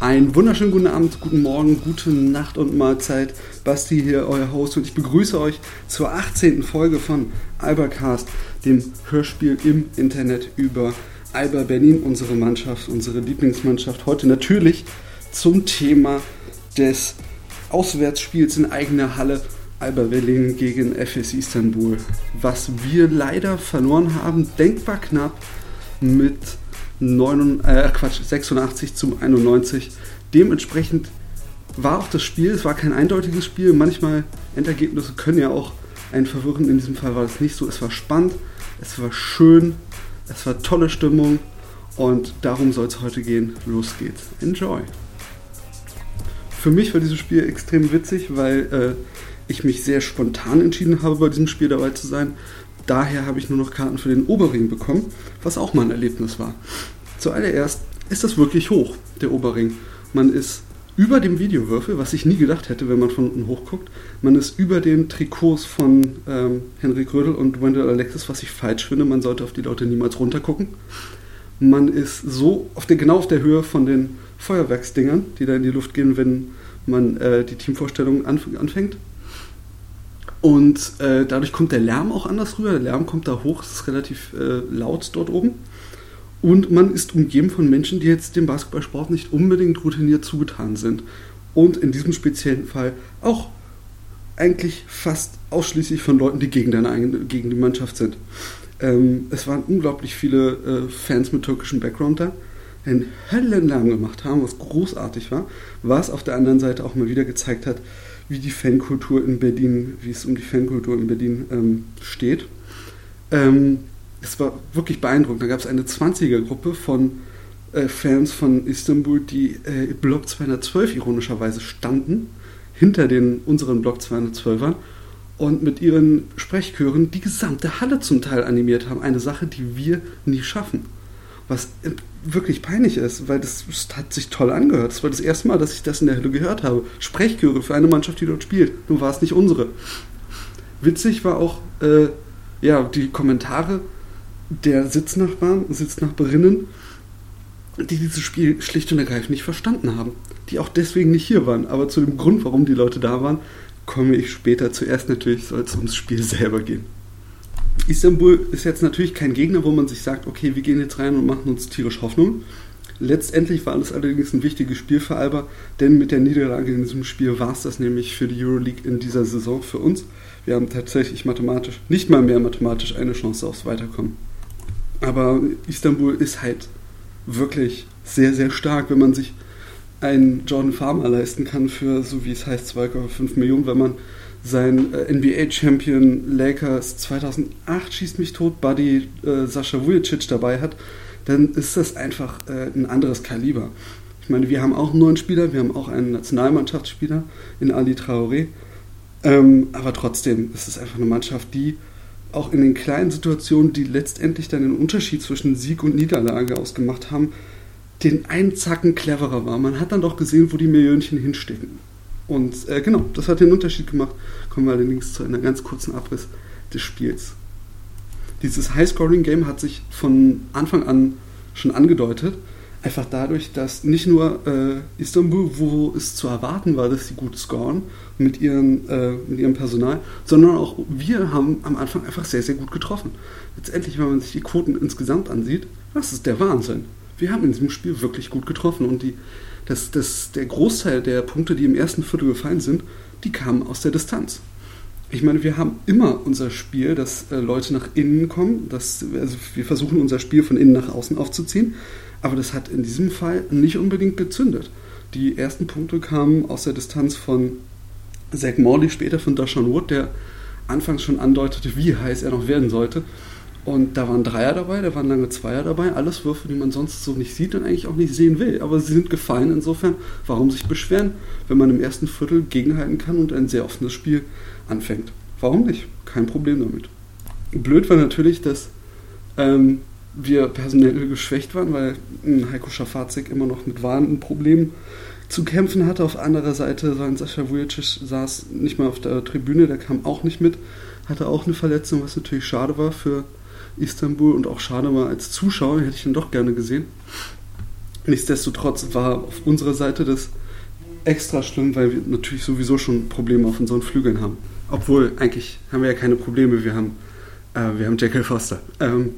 Einen wunderschönen guten Abend, guten Morgen, gute Nacht und Mahlzeit. Basti hier, euer Host, und ich begrüße euch zur 18. Folge von Albercast, dem Hörspiel im Internet über Alba Berlin, unsere Mannschaft, unsere Lieblingsmannschaft. Heute natürlich zum Thema des Auswärtsspiels in eigener Halle Alba Berlin gegen FS Istanbul, was wir leider verloren haben, denkbar knapp mit 9, äh, Quatsch, 86 zu 91. Dementsprechend war auch das Spiel, es war kein eindeutiges Spiel. Manchmal Endergebnisse können ja auch einen verwirren. In diesem Fall war es nicht so. Es war spannend, es war schön, es war tolle Stimmung und darum soll es heute gehen. Los geht's. Enjoy. Für mich war dieses Spiel extrem witzig, weil äh, ich mich sehr spontan entschieden habe, bei diesem Spiel dabei zu sein. Daher habe ich nur noch Karten für den Oberring bekommen, was auch mal ein Erlebnis war. Zuallererst ist das wirklich hoch, der Oberring. Man ist über dem Videowürfel, was ich nie gedacht hätte, wenn man von unten hochguckt. Man ist über den Trikots von ähm, Henrik Rödel und Wendell Alexis, was ich falsch finde. Man sollte auf die Leute niemals runtergucken. Man ist so auf der, genau auf der Höhe von den Feuerwerksdingern, die da in die Luft gehen, wenn man äh, die Teamvorstellung anf anfängt. Und äh, dadurch kommt der Lärm auch anders rüber. Der Lärm kommt da hoch, es ist relativ äh, laut dort oben. Und man ist umgeben von Menschen, die jetzt dem Basketballsport nicht unbedingt routiniert zugetan sind. Und in diesem speziellen Fall auch eigentlich fast ausschließlich von Leuten, die gegen, deine gegen die Mannschaft sind. Ähm, es waren unglaublich viele äh, Fans mit türkischem Background da, die einen Höllenlärm gemacht haben, was großartig war, was auf der anderen Seite auch mal wieder gezeigt hat, wie die Fankultur in Berlin, wie es um die Fankultur in Berlin ähm, steht. Ähm, es war wirklich beeindruckend. Da gab es eine 20er-Gruppe von äh, Fans von Istanbul, die äh, Block 212 ironischerweise standen, hinter den unseren Block 212ern und mit ihren Sprechchören die gesamte Halle zum Teil animiert haben. Eine Sache, die wir nie schaffen. Was äh, wirklich peinlich ist, weil das, das, hat sich toll angehört. Das war das erste Mal, dass ich das in der Halle gehört habe. Sprechchöre für eine Mannschaft, die dort spielt. Nur war es nicht unsere. Witzig war auch äh, ja, die Kommentare der Sitznachbarn, Sitznachbarinnen, die dieses Spiel schlicht und ergreifend nicht verstanden haben. Die auch deswegen nicht hier waren. Aber zu dem Grund, warum die Leute da waren, komme ich später. Zuerst natürlich soll es ums Spiel selber gehen. Istanbul ist jetzt natürlich kein Gegner, wo man sich sagt, okay, wir gehen jetzt rein und machen uns tierisch Hoffnung. Letztendlich war es allerdings ein wichtiges Spiel für Alba, denn mit der Niederlage in diesem Spiel war es das nämlich für die Euroleague in dieser Saison für uns. Wir haben tatsächlich mathematisch, nicht mal mehr mathematisch, eine Chance aufs Weiterkommen. Aber Istanbul ist halt wirklich sehr, sehr stark, wenn man sich einen Jordan Farmer leisten kann für, so wie es heißt, 2,5 Millionen, wenn man sein äh, NBA-Champion Lakers 2008 schießt mich tot, Buddy äh, Sascha Vujicic dabei hat, dann ist das einfach äh, ein anderes Kaliber. Ich meine, wir haben auch einen neuen Spieler, wir haben auch einen Nationalmannschaftsspieler in Ali Traoré, ähm, aber trotzdem ist es einfach eine Mannschaft, die auch in den kleinen Situationen, die letztendlich dann den Unterschied zwischen Sieg und Niederlage ausgemacht haben, den einen Zacken cleverer war. Man hat dann doch gesehen, wo die Millionchen hinstecken. Und äh, genau, das hat den Unterschied gemacht. Kommen wir allerdings zu einem ganz kurzen Abriss des Spiels. Dieses High-Scoring-Game hat sich von Anfang an schon angedeutet. Einfach dadurch, dass nicht nur äh, Istanbul, wo es zu erwarten war, dass sie gut scoren mit, ihren, äh, mit ihrem Personal, sondern auch wir haben am Anfang einfach sehr, sehr gut getroffen. Letztendlich, wenn man sich die Quoten insgesamt ansieht, das ist der Wahnsinn. Wir haben in diesem Spiel wirklich gut getroffen und die, das, das, der Großteil der Punkte, die im ersten Viertel gefallen sind, die kamen aus der Distanz. Ich meine, wir haben immer unser Spiel, dass äh, Leute nach innen kommen, dass, also wir versuchen unser Spiel von innen nach außen aufzuziehen, aber das hat in diesem Fall nicht unbedingt gezündet. Die ersten Punkte kamen aus der Distanz von Zach Morley, später von Dashawn Wood, der anfangs schon andeutete, wie heiß er noch werden sollte. Und da waren Dreier dabei, da waren lange Zweier dabei, alles Würfe, die man sonst so nicht sieht und eigentlich auch nicht sehen will. Aber sie sind gefallen, insofern, warum sich beschweren, wenn man im ersten Viertel gegenhalten kann und ein sehr offenes Spiel anfängt. Warum nicht? Kein Problem damit. Blöd war natürlich, dass ähm, wir personell geschwächt waren, weil Heiko Schafazik immer noch mit Warnproblemen zu kämpfen hatte. Auf anderer Seite Sascha Vujicic saß nicht mal auf der Tribüne, der kam auch nicht mit, hatte auch eine Verletzung, was natürlich schade war für Istanbul und auch schade war als Zuschauer, hätte ich ihn doch gerne gesehen. Nichtsdestotrotz war auf unserer Seite das extra schlimm, weil wir natürlich sowieso schon Probleme auf unseren Flügeln haben. Obwohl, eigentlich haben wir ja keine Probleme, wir haben, äh, wir haben Jekyll Foster. Ähm,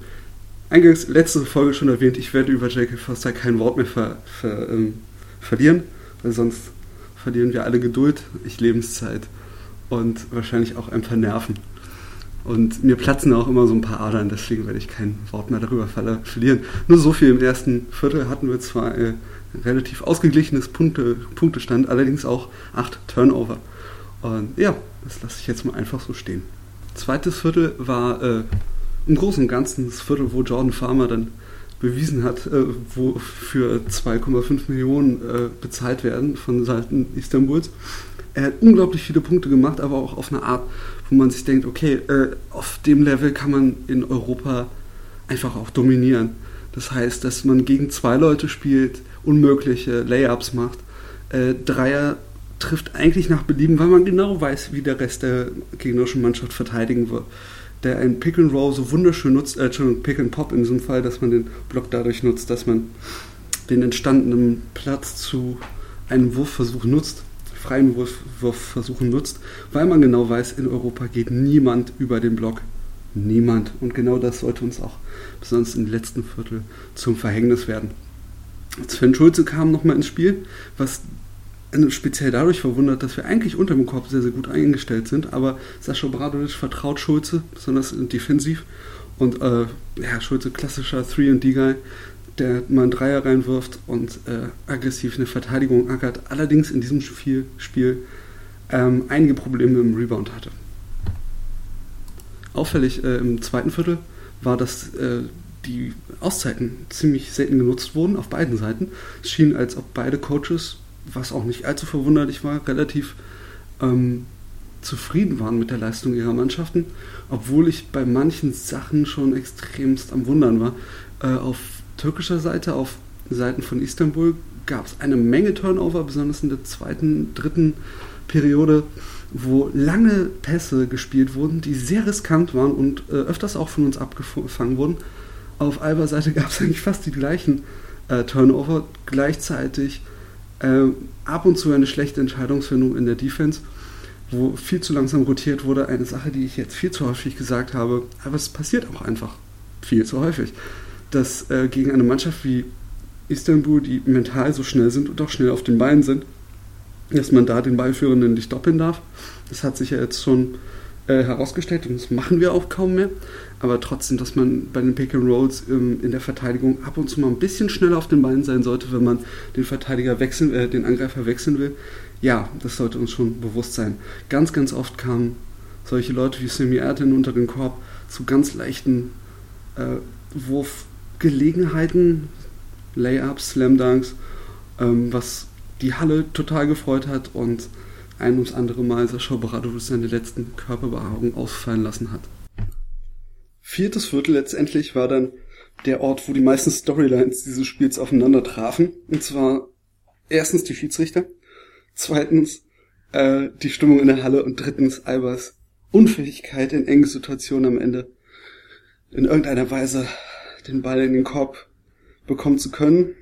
eingangs letzte Folge schon erwähnt, ich werde über Jekyll Foster kein Wort mehr ver, ver, ähm, verlieren, weil sonst verlieren wir alle Geduld, ich Lebenszeit und wahrscheinlich auch ein paar Nerven. Und mir platzen auch immer so ein paar Adern, deswegen werde ich kein Wort mehr darüber verlieren. Nur so viel im ersten Viertel hatten wir zwar äh, relativ ausgeglichenes Punkte, Punktestand, allerdings auch acht Turnover. Und ja, das lasse ich jetzt mal einfach so stehen. Zweites Viertel war äh, im Großen und Ganzen das Viertel, wo Jordan Farmer dann bewiesen hat, äh, wo für 2,5 Millionen äh, bezahlt werden von Seiten Istanbuls. Er hat unglaublich viele Punkte gemacht, aber auch auf eine Art, wo man sich denkt, okay, äh, auf dem Level kann man in Europa einfach auch dominieren. Das heißt, dass man gegen zwei Leute spielt, unmögliche Layups macht, äh, Dreier trifft eigentlich nach Belieben, weil man genau weiß, wie der Rest der gegnerischen Mannschaft verteidigen wird. Der ein Pick and Roll so wunderschön nutzt, äh, Entschuldigung, Pick and Pop in diesem Fall, dass man den Block dadurch nutzt, dass man den entstandenen Platz zu einem Wurfversuch nutzt, freien Wurf, Wurfversuchen nutzt, weil man genau weiß, in Europa geht niemand über den Block. Niemand. Und genau das sollte uns auch besonders im letzten Viertel zum Verhängnis werden. Sven Schulze kam nochmal ins Spiel, was speziell dadurch verwundert, dass wir eigentlich unter dem Korb sehr, sehr gut eingestellt sind, aber Sascha Bradovic vertraut Schulze, besonders defensiv. Und äh, ja, Schulze, klassischer 3D-Guy, der mal einen Dreier reinwirft und äh, aggressiv eine Verteidigung ackert, allerdings in diesem Spiel, Spiel ähm, einige Probleme im Rebound hatte. Auffällig äh, im zweiten Viertel war, dass äh, die Auszeiten ziemlich selten genutzt wurden auf beiden Seiten. Es schien, als ob beide Coaches, was auch nicht allzu verwunderlich war, relativ ähm, zufrieden waren mit der Leistung ihrer Mannschaften, obwohl ich bei manchen Sachen schon extremst am Wundern war. Äh, auf türkischer Seite, auf Seiten von Istanbul, gab es eine Menge Turnover, besonders in der zweiten, dritten Periode, wo lange Pässe gespielt wurden, die sehr riskant waren und äh, öfters auch von uns abgefangen wurden auf Alba Seite gab es eigentlich fast die gleichen äh, Turnover. Gleichzeitig äh, ab und zu eine schlechte Entscheidungsfindung in der Defense, wo viel zu langsam rotiert wurde. Eine Sache, die ich jetzt viel zu häufig gesagt habe, aber es passiert auch einfach viel zu häufig, dass äh, gegen eine Mannschaft wie Istanbul, die mental so schnell sind und auch schnell auf den Beinen sind, dass man da den Ballführenden nicht doppeln darf. Das hat sich ja jetzt schon äh, herausgestellt und das machen wir auch kaum mehr. Aber trotzdem, dass man bei den Pick and Rolls ähm, in der Verteidigung ab und zu mal ein bisschen schneller auf den Beinen sein sollte, wenn man den Verteidiger wechseln, äh, den Angreifer wechseln will. Ja, das sollte uns schon bewusst sein. Ganz, ganz oft kamen solche Leute wie Semi Erden unter den Korb zu ganz leichten äh, Wurfgelegenheiten, Layups, Slam Dunks, ähm, was die Halle total gefreut hat und ein ums andere Mal Sascha Obradovic seine letzten Körperbehaarungen ausfallen lassen hat. Viertes Viertel letztendlich war dann der Ort, wo die meisten Storylines dieses Spiels aufeinander trafen. Und zwar erstens die Schiedsrichter, zweitens äh, die Stimmung in der Halle und drittens Albers Unfähigkeit in engen Situationen am Ende in irgendeiner Weise den Ball in den Korb bekommen zu können.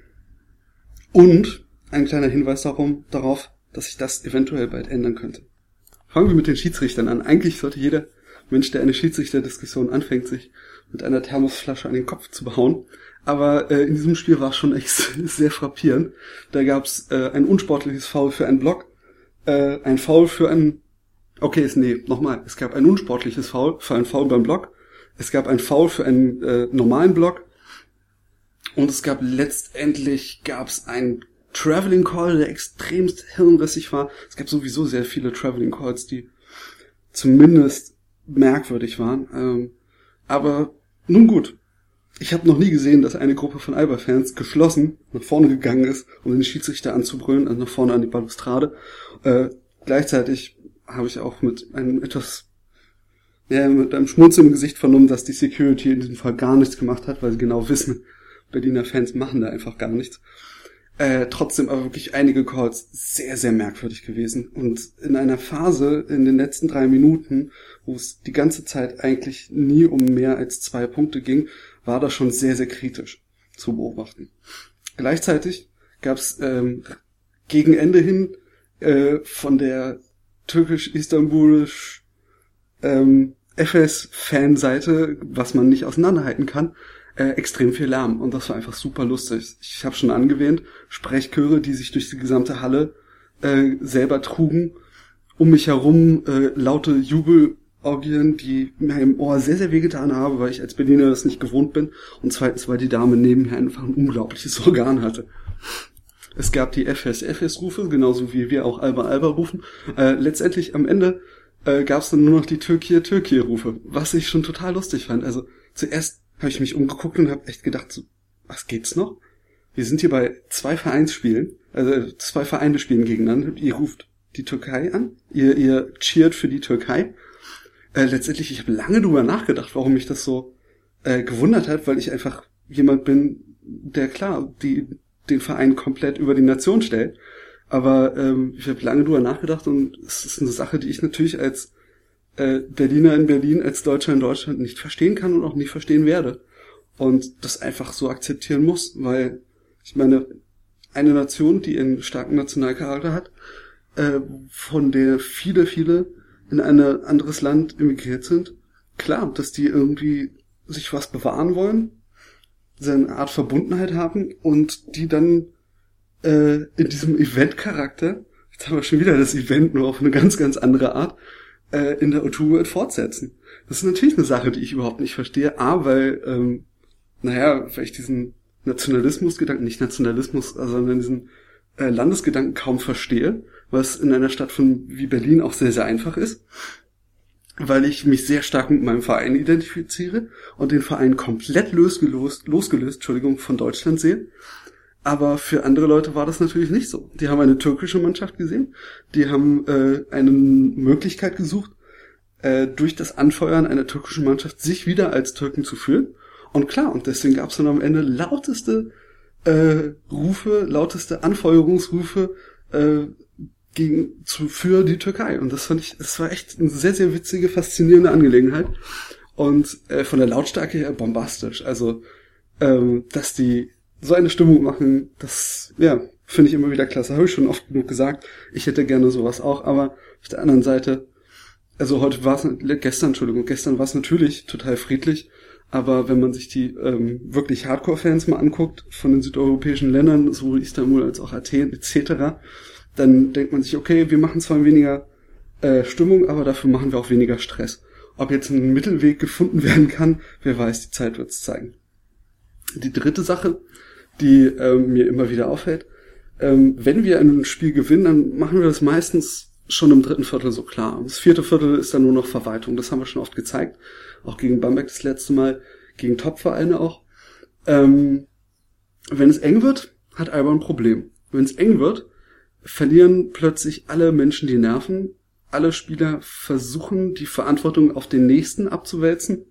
Und ein kleiner Hinweis darum, darauf, dass sich das eventuell bald ändern könnte. Fangen wir mit den Schiedsrichtern an. Eigentlich sollte jeder Mensch, der eine Schiedsrichterdiskussion anfängt, sich mit einer Thermosflasche an den Kopf zu behauen. Aber äh, in diesem Spiel war es schon echt sehr frappierend. Da gab es äh, ein unsportliches Foul für einen Block, äh, ein Foul für einen Okay, ist, nee, nochmal. Es gab ein unsportliches Foul für einen Foul beim Block. Es gab ein Foul für einen äh, normalen Block. Und es gab letztendlich gab es ein Traveling Call, der extremst hirnrissig war. Es gab sowieso sehr viele Traveling Calls, die zumindest merkwürdig waren. Ähm, aber nun gut. Ich habe noch nie gesehen, dass eine Gruppe von Alba-Fans geschlossen nach vorne gegangen ist, um den Schiedsrichter anzubrüllen, also nach vorne an die Balustrade. Äh, gleichzeitig habe ich auch mit einem etwas ja, mit einem Schmunzeln im Gesicht vernommen, dass die Security in diesem Fall gar nichts gemacht hat, weil sie genau wissen, Berliner Fans machen da einfach gar nichts. Äh, trotzdem aber wirklich einige Calls sehr, sehr merkwürdig gewesen. Und in einer Phase in den letzten drei Minuten, wo es die ganze Zeit eigentlich nie um mehr als zwei Punkte ging, war das schon sehr, sehr kritisch zu beobachten. Gleichzeitig gab es ähm, gegen Ende hin äh, von der türkisch-istanbulisch ähm, FS-Fanseite, was man nicht auseinanderhalten kann, äh, extrem viel Lärm. Und das war einfach super lustig. Ich habe schon angewähnt, Sprechchöre, die sich durch die gesamte Halle äh, selber trugen. Um mich herum äh, laute Jubelorgien, die mir im Ohr sehr, sehr wehgetan haben, weil ich als Berliner das nicht gewohnt bin. Und zweitens, weil die Dame neben mir einfach ein unglaubliches Organ hatte. Es gab die FS-FS-Rufe, genauso wie wir auch Alba-Alba rufen. Äh, letztendlich am Ende äh, gab es dann nur noch die Türkei-Türkei-Rufe, was ich schon total lustig fand. Also zuerst habe ich mich umgeguckt und habe echt gedacht, so, was geht's noch? Wir sind hier bei zwei Vereinsspielen, also zwei Vereine spielen gegeneinander. Ihr ruft die Türkei an, ihr, ihr cheert für die Türkei. Äh, letztendlich, ich habe lange drüber nachgedacht, warum mich das so äh, gewundert hat, weil ich einfach jemand bin, der klar, die den Verein komplett über die Nation stellt. Aber ähm, ich habe lange drüber nachgedacht und es ist eine Sache, die ich natürlich als äh, Berliner in Berlin, als Deutscher in Deutschland nicht verstehen kann und auch nicht verstehen werde. Und das einfach so akzeptieren muss, weil ich meine, eine Nation, die einen starken Nationalcharakter hat, äh, von der viele, viele in ein anderes Land emigriert sind, klar, dass die irgendwie sich was bewahren wollen, seine Art Verbundenheit haben und die dann äh, in diesem Event-Charakter, jetzt haben wir schon wieder das Event nur auf eine ganz, ganz andere Art, äh, in der O2 World fortsetzen. Das ist natürlich eine Sache, die ich überhaupt nicht verstehe. A, weil, ähm, naja, weil ich diesen Nationalismusgedanken, nicht Nationalismus, sondern diesen äh, Landesgedanken kaum verstehe, was in einer Stadt von wie Berlin auch sehr, sehr einfach ist weil ich mich sehr stark mit meinem Verein identifiziere und den Verein komplett losgelöst, losgelöst Entschuldigung, von Deutschland sehe. Aber für andere Leute war das natürlich nicht so. Die haben eine türkische Mannschaft gesehen, die haben äh, eine Möglichkeit gesucht, äh, durch das Anfeuern einer türkischen Mannschaft sich wieder als Türken zu fühlen. Und klar, und deswegen gab es dann am Ende lauteste äh, Rufe, lauteste Anfeuerungsrufe, äh, gegen, zu, für die Türkei. Und das fand ich, das war echt eine sehr, sehr witzige, faszinierende Angelegenheit. Und äh, von der Lautstärke her bombastisch. Also, ähm, dass die so eine Stimmung machen, das, ja, finde ich immer wieder klasse. Habe ich schon oft genug gesagt. Ich hätte gerne sowas auch, aber auf der anderen Seite, also heute war es, gestern, Entschuldigung, gestern war es natürlich total friedlich, aber wenn man sich die ähm, wirklich Hardcore-Fans mal anguckt, von den südeuropäischen Ländern, sowohl Istanbul als auch Athen etc., dann denkt man sich, okay, wir machen zwar weniger äh, Stimmung, aber dafür machen wir auch weniger Stress. Ob jetzt ein Mittelweg gefunden werden kann, wer weiß, die Zeit wird es zeigen. Die dritte Sache, die ähm, mir immer wieder auffällt, ähm, wenn wir ein Spiel gewinnen, dann machen wir das meistens schon im dritten Viertel so klar. Das vierte Viertel ist dann nur noch Verwaltung. Das haben wir schon oft gezeigt. Auch gegen Bamberg das letzte Mal, gegen Topvereine auch. Ähm, wenn es eng wird, hat Alba ein Problem. Wenn es eng wird, verlieren plötzlich alle Menschen die Nerven. Alle Spieler versuchen, die Verantwortung auf den nächsten abzuwälzen.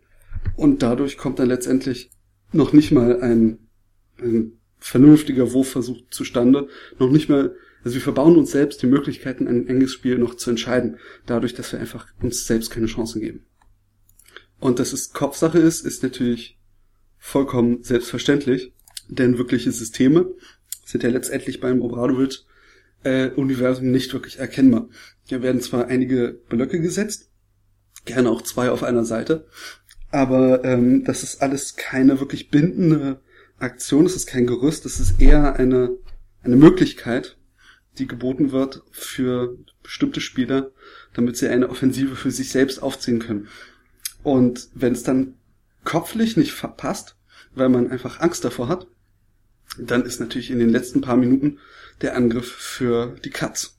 Und dadurch kommt dann letztendlich noch nicht mal ein, ein vernünftiger Wurfversuch zustande. Noch nicht mal, also wir verbauen uns selbst die Möglichkeiten, ein enges Spiel noch zu entscheiden. Dadurch, dass wir einfach uns selbst keine Chancen geben. Und dass es Kopfsache ist, ist natürlich vollkommen selbstverständlich. Denn wirkliche Systeme sind ja letztendlich beim Obradovic äh, Universum nicht wirklich erkennbar. Hier werden zwar einige Blöcke gesetzt, gerne auch zwei auf einer Seite, aber ähm, das ist alles keine wirklich bindende Aktion, es ist kein Gerüst, es ist eher eine, eine Möglichkeit, die geboten wird für bestimmte Spieler, damit sie eine Offensive für sich selbst aufziehen können. Und wenn es dann kopflich nicht verpasst, weil man einfach Angst davor hat, dann ist natürlich in den letzten paar Minuten der Angriff für die Katz.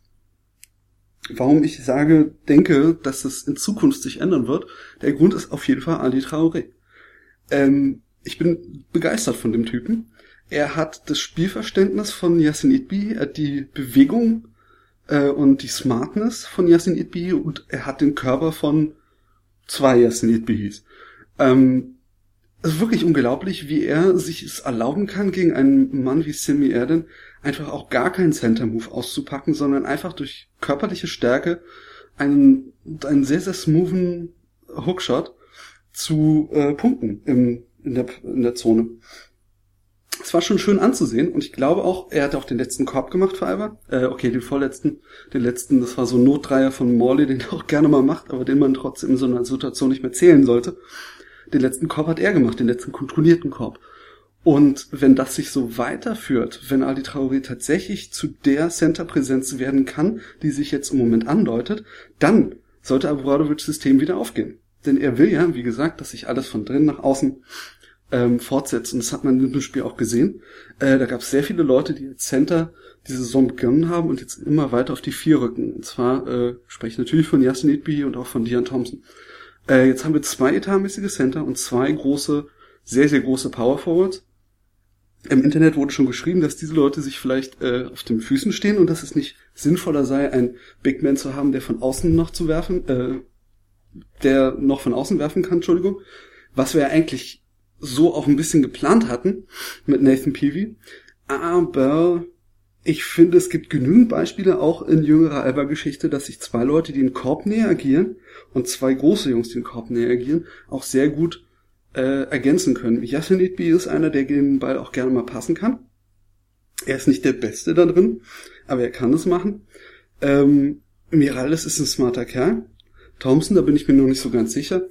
Warum ich sage, denke, dass es in Zukunft sich ändern wird, der Grund ist auf jeden Fall Ali Traoré. Ähm, ich bin begeistert von dem Typen. Er hat das Spielverständnis von Yassin Idbi, er hat die Bewegung äh, und die Smartness von Yassin Idbi und er hat den Körper von zwei Yassin Idbis. Ähm, ist wirklich unglaublich, wie er sich es erlauben kann, gegen einen Mann wie Simi Erden einfach auch gar keinen Center-Move auszupacken, sondern einfach durch körperliche Stärke einen, einen sehr, sehr smoothen Hookshot zu äh, punkten im, in, der, in der Zone. es war schon schön anzusehen und ich glaube auch, er hat auch den letzten Korb gemacht für Alba. Äh, okay, den vorletzten, den letzten, das war so ein Notdreier von Morley, den er auch gerne mal macht, aber den man trotzdem in so einer Situation nicht mehr zählen sollte. Den letzten Korb hat er gemacht, den letzten kontrollierten Korb. Und wenn das sich so weiterführt, wenn Ali Traoré tatsächlich zu der Center-Präsenz werden kann, die sich jetzt im Moment andeutet, dann sollte Abradovic System wieder aufgehen. Denn er will ja, wie gesagt, dass sich alles von drinnen nach außen ähm, fortsetzen. Das hat man in dem Spiel auch gesehen. Äh, da gab es sehr viele Leute, die als Center diese Saison begonnen haben und jetzt immer weiter auf die vier rücken. Und zwar äh, spreche ich natürlich von Yasin Idbi und auch von Dion Thompson. Äh, jetzt haben wir zwei etatmäßige Center und zwei große, sehr, sehr große Power Forwards. Im Internet wurde schon geschrieben, dass diese Leute sich vielleicht äh, auf den Füßen stehen und dass es nicht sinnvoller sei, einen Big Man zu haben, der von außen noch zu werfen, äh, der noch von außen werfen kann, Entschuldigung. Was wir eigentlich so auch ein bisschen geplant hatten mit Nathan Peavy. Aber ich finde, es gibt genügend Beispiele auch in jüngerer Alba-Geschichte, dass sich zwei Leute, die den Korb näher agieren und zwei große Jungs, die den Korb näher agieren, auch sehr gut äh, ergänzen können. Yassin Itbi ist einer, der den Ball auch gerne mal passen kann. Er ist nicht der Beste da drin, aber er kann es machen. Ähm, Miralles ist ein smarter Kerl. Thompson, da bin ich mir noch nicht so ganz sicher.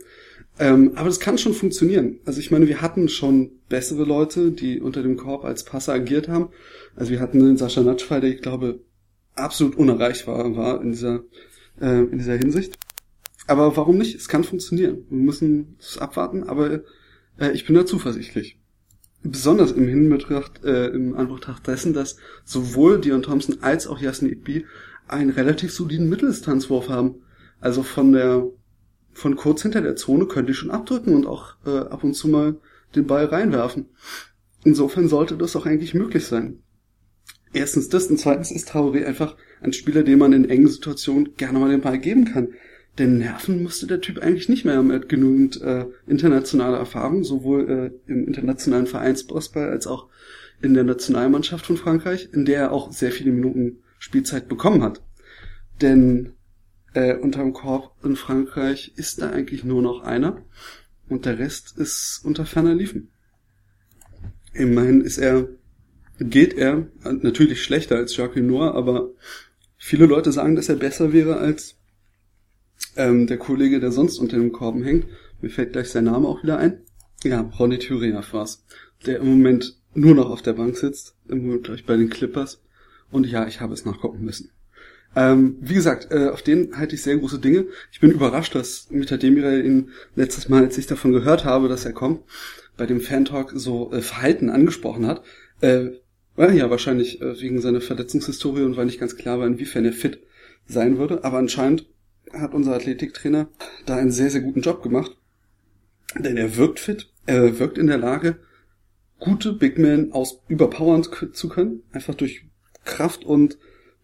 Ähm, aber das kann schon funktionieren. Also ich meine, wir hatten schon bessere Leute, die unter dem Korb als Passer agiert haben. Also wir hatten den Sascha Natschfei, der ich glaube absolut unerreichbar war in dieser, äh, in dieser Hinsicht. Aber warum nicht? Es kann funktionieren. Wir müssen es abwarten, aber äh, ich bin da zuversichtlich. Besonders im Hinbetracht, äh, im Anbetracht dessen, dass sowohl Dion Thompson als auch Yasin Itbi einen relativ soliden Mitteldistanzwurf haben. Also von der von kurz hinter der Zone könnte ich schon abdrücken und auch äh, ab und zu mal den Ball reinwerfen. Insofern sollte das auch eigentlich möglich sein. Erstens das und zweitens ist Traoré einfach ein Spieler, dem man in engen Situationen gerne mal den Ball geben kann. Denn nerven musste der Typ eigentlich nicht mehr. Er hat genügend äh, internationale Erfahrung, sowohl äh, im internationalen Vereinsbasketball als auch in der Nationalmannschaft von Frankreich, in der er auch sehr viele Minuten Spielzeit bekommen hat. Denn äh, unterm Korb in Frankreich ist da eigentlich nur noch einer und der Rest ist unter ferner Liefen. Immerhin ist er, geht er natürlich schlechter als Jacques Noir, aber viele Leute sagen, dass er besser wäre als ähm, der Kollege, der sonst unter dem Korben hängt. Mir fällt gleich sein Name auch wieder ein. Ja, Ronny Thüringer war's, der im Moment nur noch auf der Bank sitzt, im Moment gleich bei den Clippers. Und ja, ich habe es nachgucken müssen. Ähm, wie gesagt, äh, auf den halte ich sehr große Dinge. Ich bin überrascht, dass Mita Demirel ihn letztes Mal, als ich davon gehört habe, dass er kommt, bei dem Fan-Talk so äh, Verhalten angesprochen hat. Äh, ja, wahrscheinlich äh, wegen seiner Verletzungshistorie und weil nicht ganz klar war, inwiefern er fit sein würde. Aber anscheinend hat unser Athletiktrainer da einen sehr, sehr guten Job gemacht. Denn er wirkt fit, er wirkt in der Lage, gute Big Men aus überpowern zu können, einfach durch Kraft und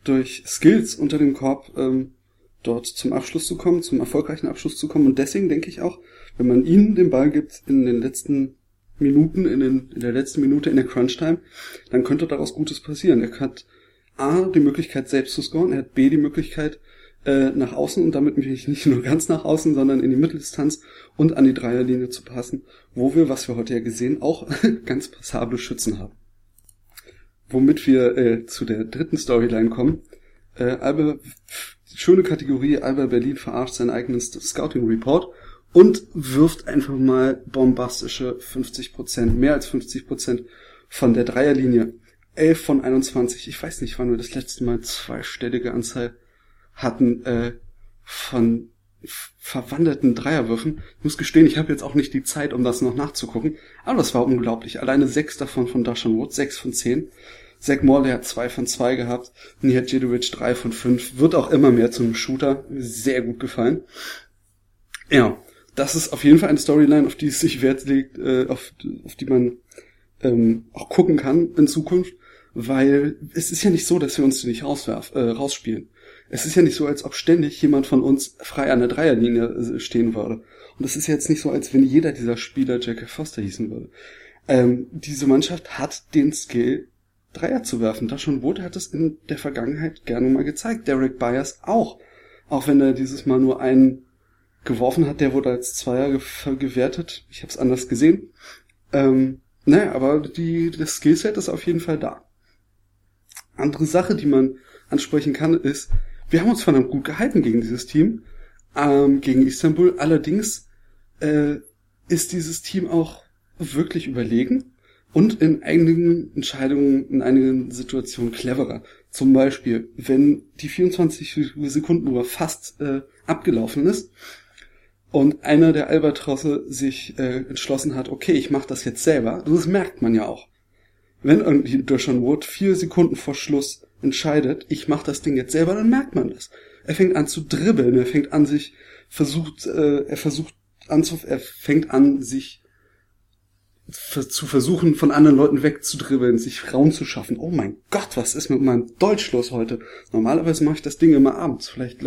durch Skills unter dem Korb ähm, dort zum Abschluss zu kommen, zum erfolgreichen Abschluss zu kommen. Und deswegen denke ich auch, wenn man ihnen den Ball gibt in den letzten Minuten, in, den, in der letzten Minute in der Crunch-Time, dann könnte daraus Gutes passieren. Er hat A, die Möglichkeit selbst zu scoren, er hat B, die Möglichkeit äh, nach außen und damit mich nicht nur ganz nach außen, sondern in die Mitteldistanz und an die Dreierlinie zu passen, wo wir, was wir heute ja gesehen, auch ganz passable Schützen haben womit wir äh, zu der dritten Storyline kommen. Äh, Alba, schöne Kategorie, Alba Berlin verarscht seinen eigenen Scouting Report und wirft einfach mal bombastische 50%, mehr als 50% von der Dreierlinie. 11 von 21. Ich weiß nicht, wann wir das letzte Mal zweistellige Anzahl hatten äh, von verwandelten Dreierwürfen. Ich muss gestehen, ich habe jetzt auch nicht die Zeit, um das noch nachzugucken. Aber das war unglaublich. Alleine sechs davon von Dashan Wood, sechs von zehn. Zach Morley hat zwei von zwei gehabt. Nihat Jedovic drei von fünf. Wird auch immer mehr zum Shooter. Sehr gut gefallen. Ja, das ist auf jeden Fall eine Storyline, auf die es sich Wert legt, äh, auf, auf die man ähm, auch gucken kann in Zukunft. Weil es ist ja nicht so, dass wir uns nicht rauswerf, äh, rausspielen. Es ist ja nicht so, als ob ständig jemand von uns frei an der Dreierlinie äh, stehen würde. Und es ist jetzt nicht so, als wenn jeder dieser Spieler Jack Foster hießen würde. Ähm, diese Mannschaft hat den Skill, Dreier zu werfen. Dashon Wood hat es in der Vergangenheit gerne mal gezeigt. Derek Byers auch. Auch wenn er dieses Mal nur einen geworfen hat, der wurde als Zweier ge gewertet. Ich habe es anders gesehen. Ähm, Naja, aber die, das Skillset ist auf jeden Fall da. Andere Sache, die man ansprechen kann, ist, wir haben uns verdammt gut gehalten gegen dieses Team, ähm, gegen Istanbul. Allerdings äh, ist dieses Team auch wirklich überlegen und in einigen Entscheidungen, in einigen Situationen cleverer. Zum Beispiel, wenn die 24 Sekunden Uhr fast äh, abgelaufen ist und einer der Albatrosse sich äh, entschlossen hat, okay, ich mache das jetzt selber, das merkt man ja auch. Wenn irgendwie Deshaun Wood vier Sekunden vor Schluss entscheidet, ich mache das Ding jetzt selber, dann merkt man das. Er fängt an zu dribbeln, er fängt an sich versucht, äh, er versucht an zu, er fängt an sich zu versuchen, von anderen Leuten wegzudribbeln, sich Raum zu schaffen. Oh mein Gott, was ist mit meinem Deutsch los heute? Normalerweise mache ich das Ding immer abends. Vielleicht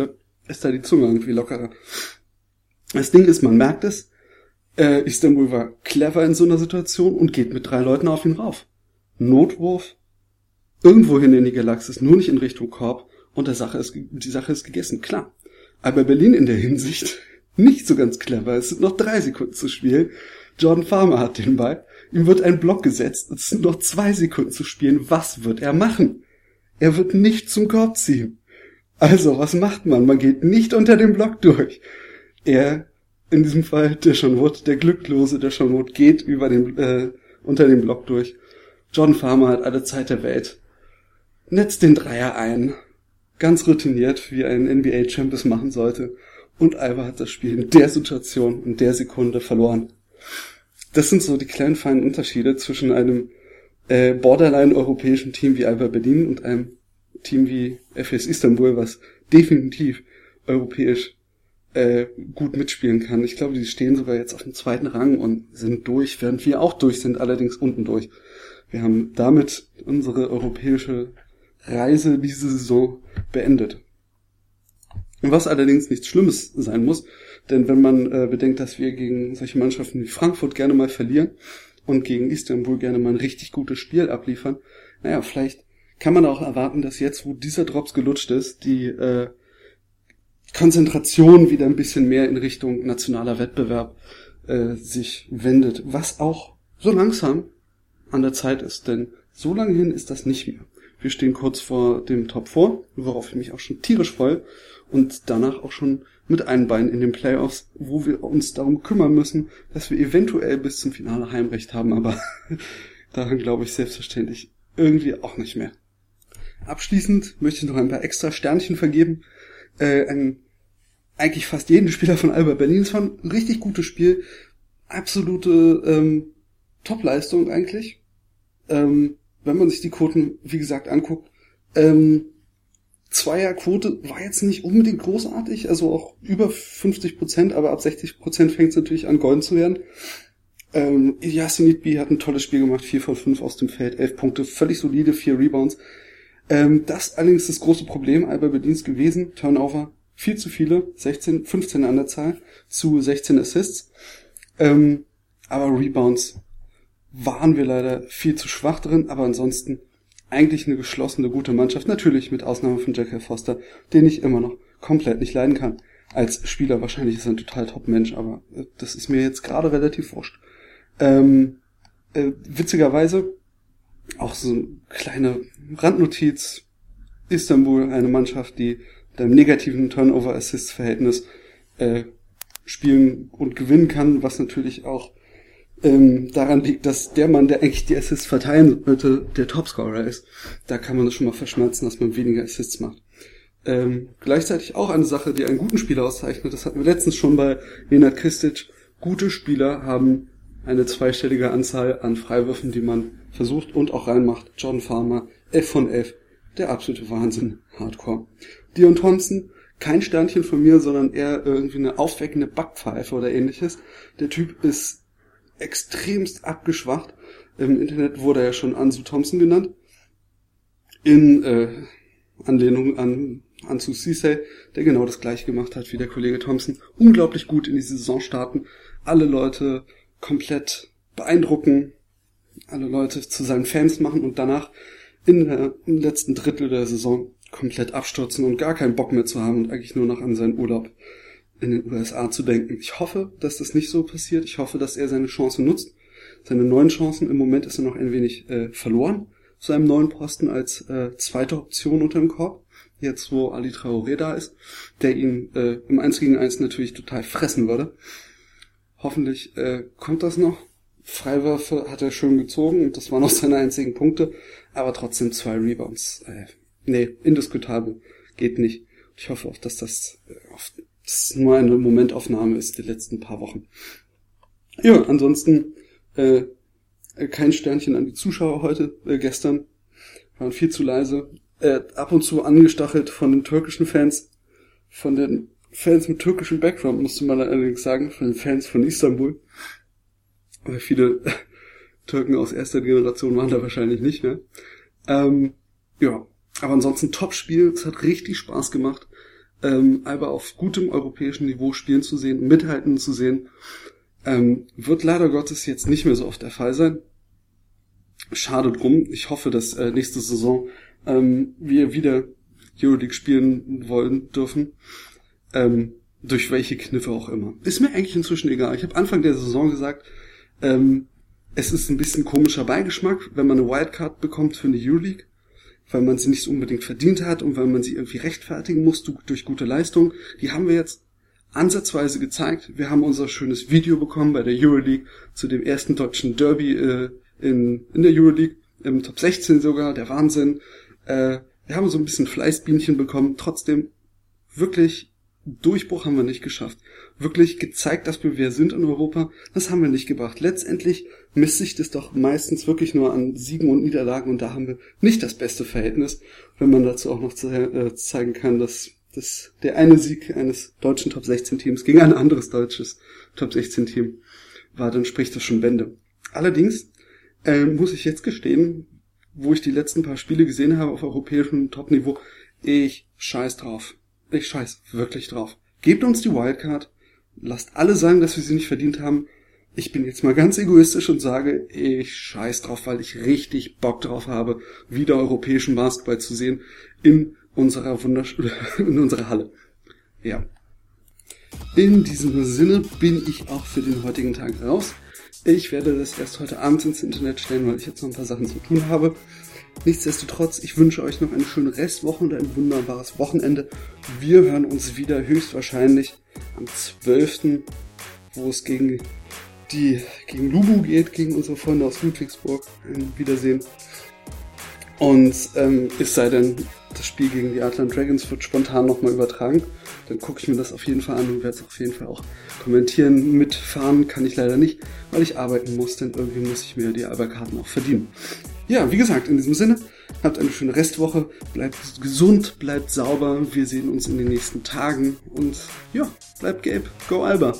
ist da die Zunge irgendwie lockerer. Das Ding ist, man merkt es, äh, Istanbul war clever in so einer Situation und geht mit drei Leuten auf ihn rauf. Notwurf, irgendwohin in die Galaxis, nur nicht in Richtung Korb und der Sache ist, die Sache ist gegessen, klar. Aber Berlin in der Hinsicht nicht so ganz clever. Es sind noch drei Sekunden zu spielen. Jordan Farmer hat den Ball. Ihm wird ein Block gesetzt. Es sind noch zwei Sekunden zu spielen. Was wird er machen? Er wird nicht zum Korb ziehen. Also, was macht man? Man geht nicht unter dem Block durch er, in diesem Fall der Sean Wood, der Glücklose der Sean Wood, geht über den, äh, unter dem Block durch. John Farmer hat alle Zeit der Welt. Netzt den Dreier ein. Ganz routiniert, wie ein NBA-Champ es machen sollte. Und Alba hat das Spiel in der Situation, in der Sekunde verloren. Das sind so die kleinen feinen Unterschiede zwischen einem äh, borderline-europäischen Team wie Alba Berlin und einem Team wie FS Istanbul, was definitiv europäisch äh, gut mitspielen kann. Ich glaube, die stehen sogar jetzt auf dem zweiten Rang und sind durch, während wir auch durch sind, allerdings unten durch. Wir haben damit unsere europäische Reise diese Saison beendet. Was allerdings nichts Schlimmes sein muss, denn wenn man äh, bedenkt, dass wir gegen solche Mannschaften wie Frankfurt gerne mal verlieren und gegen Istanbul gerne mal ein richtig gutes Spiel abliefern, naja, vielleicht kann man auch erwarten, dass jetzt, wo dieser Drops gelutscht ist, die äh, Konzentration wieder ein bisschen mehr in Richtung nationaler Wettbewerb äh, sich wendet, was auch so langsam an der Zeit ist, denn so lange hin ist das nicht mehr. Wir stehen kurz vor dem Top 4, worauf ich mich auch schon tierisch freue und danach auch schon mit einem Bein in den Playoffs, wo wir uns darum kümmern müssen, dass wir eventuell bis zum Finale Heimrecht haben, aber daran glaube ich selbstverständlich irgendwie auch nicht mehr. Abschließend möchte ich noch ein paar extra Sternchen vergeben äh, ein, eigentlich fast jeden Spieler von Alba Berlin. Es war ein richtig gutes Spiel. Absolute ähm, Top-Leistung eigentlich. Ähm, wenn man sich die Quoten, wie gesagt, anguckt. Ähm, Zweierquote war jetzt nicht unbedingt großartig, also auch über 50 Prozent, aber ab 60 Prozent fängt es natürlich an, golden zu werden. Ähm, Yasin Idbi hat ein tolles Spiel gemacht, 4 von 5 aus dem Feld, 11 Punkte, völlig solide, 4 Rebounds. Ähm, das allerdings das große Problem Alba Berlins gewesen. Turnover viel zu viele, 16, 15 an der Zahl zu 16 Assists. Ähm, aber Rebounds waren wir leider viel zu schwach drin, aber ansonsten eigentlich eine geschlossene, gute Mannschaft. Natürlich mit Ausnahme von Jack Foster, den ich immer noch komplett nicht leiden kann. Als Spieler wahrscheinlich ist er ein total Top-Mensch, aber äh, das ist mir jetzt gerade relativ wurscht. Ähm, äh, witzigerweise auch so eine kleine Randnotiz. Istanbul, eine Mannschaft, die mit einem negativen Turnover-Assist-Verhältnis äh, spielen und gewinnen kann, was natürlich auch ähm, daran liegt, dass der Mann, der eigentlich die Assists verteilen sollte, der Topscorer ist. Da kann man das schon mal verschmerzen, dass man weniger Assists macht. Ähm, gleichzeitig auch eine Sache, die einen guten Spieler auszeichnet. Das hatten wir letztens schon bei Nenad Kristic. Gute Spieler haben eine zweistellige Anzahl an Freiwürfen, die man versucht und auch reinmacht. John Farmer, F von F, der absolute Wahnsinn, Hardcore. Dion Thompson, kein Sternchen von mir, sondern eher irgendwie eine aufweckende Backpfeife oder ähnliches. Der Typ ist extremst abgeschwacht. Im Internet wurde er schon Ansu Thompson genannt. In äh, Anlehnung an Ansu Cisse, der genau das gleiche gemacht hat wie der Kollege Thompson. Unglaublich gut in die Saison starten. Alle Leute komplett beeindrucken, alle Leute zu seinen Fans machen und danach in der, im letzten Drittel der Saison komplett abstürzen und gar keinen Bock mehr zu haben und eigentlich nur noch an seinen Urlaub in den USA zu denken. Ich hoffe, dass das nicht so passiert. Ich hoffe, dass er seine Chance nutzt. seine neuen Chancen. Im Moment ist er noch ein wenig äh, verloren zu einem neuen Posten als äh, zweite Option unter dem Korb. Jetzt, wo Ali Traoré da ist, der ihn äh, im 1 gegen 1 natürlich total fressen würde. Hoffentlich äh, kommt das noch. Freiwürfe hat er schön gezogen und das waren auch seine einzigen Punkte, aber trotzdem zwei Rebounds. Äh, nee, indiskutabel. Geht nicht. Ich hoffe auch, dass das, äh, das nur eine Momentaufnahme ist, die letzten paar Wochen. Ja, ansonsten äh, kein Sternchen an die Zuschauer heute, äh, gestern. Waren viel zu leise. Äh, ab und zu angestachelt von den türkischen Fans, von den Fans mit türkischem Background, musste man allerdings sagen, von den Fans von Istanbul. Weil viele Türken aus erster Generation waren da wahrscheinlich nicht mehr. Ähm, ja, aber ansonsten Top-Spiel. Es hat richtig Spaß gemacht, ähm, Alba auf gutem europäischen Niveau spielen zu sehen, mithalten zu sehen. Ähm, wird leider Gottes jetzt nicht mehr so oft der Fall sein. Schade drum. Ich hoffe, dass äh, nächste Saison ähm, wir wieder Euroleague spielen wollen dürfen. Ähm, durch welche Kniffe auch immer. Ist mir eigentlich inzwischen egal. Ich habe Anfang der Saison gesagt, ähm, es ist ein bisschen komischer Beigeschmack, wenn man eine Wildcard bekommt für eine Euroleague, weil man sie nicht unbedingt verdient hat und weil man sie irgendwie rechtfertigen muss durch gute Leistung. Die haben wir jetzt ansatzweise gezeigt. Wir haben unser schönes Video bekommen bei der Euroleague zu dem ersten deutschen Derby äh, in, in der Euroleague, im Top 16 sogar, der Wahnsinn. Äh, wir haben so ein bisschen Fleißbienchen bekommen, trotzdem wirklich Durchbruch haben wir nicht geschafft. Wirklich gezeigt, dass wir wer sind in Europa, das haben wir nicht gebracht. Letztendlich misst sich das doch meistens wirklich nur an Siegen und Niederlagen und da haben wir nicht das beste Verhältnis, wenn man dazu auch noch äh, zeigen kann, dass, dass der eine Sieg eines deutschen Top 16 Teams gegen ein anderes deutsches Top 16 Team war, dann spricht das schon Bände. Allerdings äh, muss ich jetzt gestehen, wo ich die letzten paar Spiele gesehen habe auf europäischem Topniveau, ich scheiß drauf. Ich scheiß wirklich drauf. Gebt uns die Wildcard. Lasst alle sagen, dass wir sie nicht verdient haben. Ich bin jetzt mal ganz egoistisch und sage, ich scheiß drauf, weil ich richtig Bock drauf habe, wieder europäischen Basketball zu sehen in unserer wunderschönen, in unserer Halle. Ja. In diesem Sinne bin ich auch für den heutigen Tag raus. Ich werde das erst heute Abend ins Internet stellen, weil ich jetzt noch ein paar Sachen zu tun habe. Nichtsdestotrotz, ich wünsche euch noch eine schöne Restwoche und ein wunderbares Wochenende. Wir hören uns wieder höchstwahrscheinlich am 12., wo es gegen die gegen Lubu geht, gegen unsere Freunde aus Ludwigsburg. Ein Wiedersehen. Und ähm, es sei denn, das Spiel gegen die Atlant Dragons wird spontan nochmal übertragen. Dann gucke ich mir das auf jeden Fall an und werde es auf jeden Fall auch kommentieren. Mitfahren kann ich leider nicht, weil ich arbeiten muss, denn irgendwie muss ich mir die Alberkarten auch verdienen. Ja, wie gesagt, in diesem Sinne, habt eine schöne Restwoche, bleibt gesund, bleibt sauber, wir sehen uns in den nächsten Tagen und ja, bleibt gelb, go Alba!